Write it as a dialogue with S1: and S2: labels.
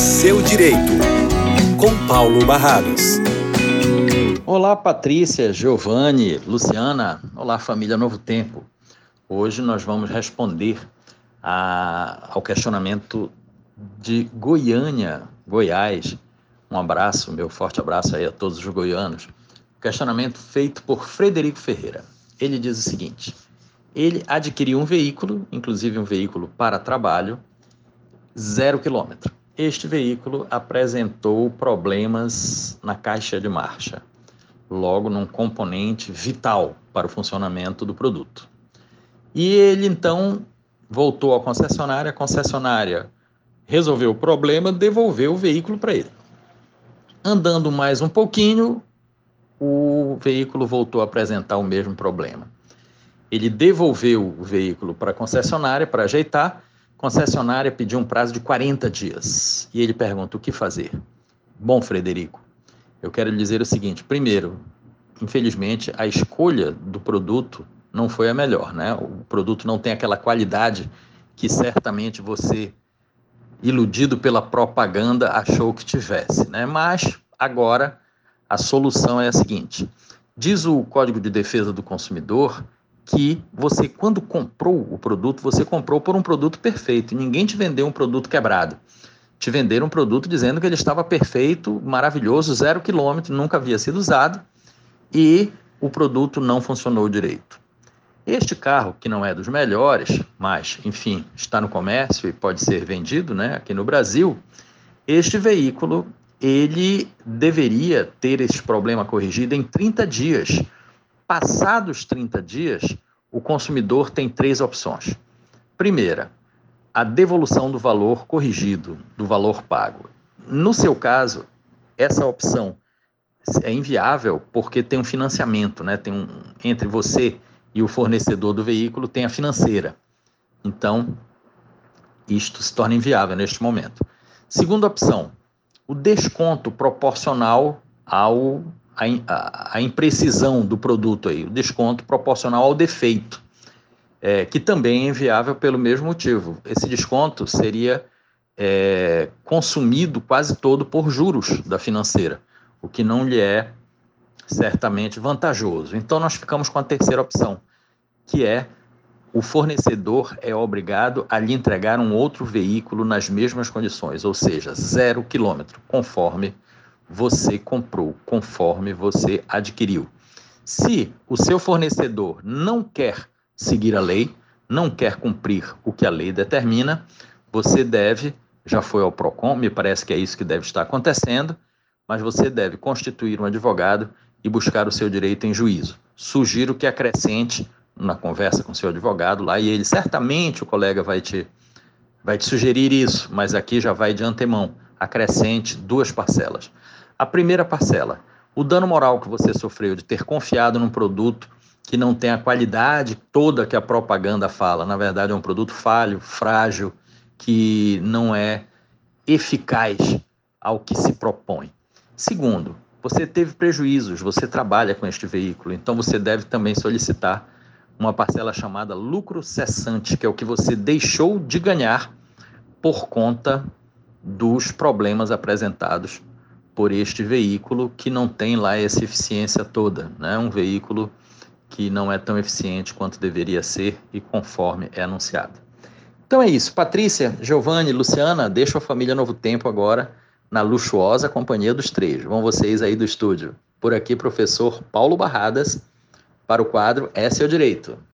S1: seu direito, com Paulo Barrados.
S2: Olá, Patrícia, Giovanni, Luciana. Olá, família Novo Tempo. Hoje nós vamos responder a, ao questionamento de Goiânia, Goiás. Um abraço, meu forte abraço aí a todos os goianos. Questionamento feito por Frederico Ferreira. Ele diz o seguinte: ele adquiriu um veículo, inclusive um veículo para trabalho, zero quilômetro. Este veículo apresentou problemas na caixa de marcha, logo num componente vital para o funcionamento do produto. E ele então voltou à concessionária, a concessionária resolveu o problema, devolveu o veículo para ele. Andando mais um pouquinho, o veículo voltou a apresentar o mesmo problema. Ele devolveu o veículo para a concessionária para ajeitar. Concessionária pediu um prazo de 40 dias. E ele pergunta: o que fazer? Bom, Frederico, eu quero lhe dizer o seguinte: primeiro, infelizmente, a escolha do produto não foi a melhor, né? O produto não tem aquela qualidade que certamente você, iludido pela propaganda, achou que tivesse, né? Mas agora a solução é a seguinte: diz o Código de Defesa do Consumidor que você, quando comprou o produto, você comprou por um produto perfeito. Ninguém te vendeu um produto quebrado. Te venderam um produto dizendo que ele estava perfeito, maravilhoso, zero quilômetro, nunca havia sido usado e o produto não funcionou direito. Este carro, que não é dos melhores, mas, enfim, está no comércio e pode ser vendido né, aqui no Brasil, este veículo ele deveria ter esse problema corrigido em 30 dias Passados 30 dias, o consumidor tem três opções. Primeira, a devolução do valor corrigido, do valor pago. No seu caso, essa opção é inviável porque tem um financiamento, né? Tem um entre você e o fornecedor do veículo tem a financeira. Então, isto se torna inviável neste momento. Segunda opção, o desconto proporcional ao a, a, imprecisão do produto aí, o desconto proporcional ao defeito, é, que também é inviável pelo mesmo motivo. Esse desconto seria é, consumido quase todo por juros da financeira, o que não lhe é certamente vantajoso. Então nós ficamos com a terceira opção, que é o fornecedor é obrigado a lhe entregar um outro veículo nas mesmas condições, ou seja, zero quilômetro, conforme você comprou, conforme você adquiriu. Se o seu fornecedor não quer seguir a lei, não quer cumprir o que a lei determina, você deve, já foi ao PROCON, me parece que é isso que deve estar acontecendo, mas você deve constituir um advogado e buscar o seu direito em juízo. Sugiro que acrescente na conversa com seu advogado lá, e ele certamente, o colega vai te, vai te sugerir isso, mas aqui já vai de antemão, acrescente duas parcelas. A primeira parcela, o dano moral que você sofreu de ter confiado num produto que não tem a qualidade toda que a propaganda fala. Na verdade, é um produto falho, frágil, que não é eficaz ao que se propõe. Segundo, você teve prejuízos, você trabalha com este veículo, então você deve também solicitar uma parcela chamada lucro cessante, que é o que você deixou de ganhar por conta dos problemas apresentados por este veículo que não tem lá essa eficiência toda, né? Um veículo que não é tão eficiente quanto deveria ser e conforme é anunciado. Então é isso. Patrícia, Giovanni, Luciana, deixo a família Novo Tempo agora na luxuosa companhia dos três. Vão vocês aí do estúdio. Por aqui, professor Paulo Barradas, para o quadro É Seu Direito.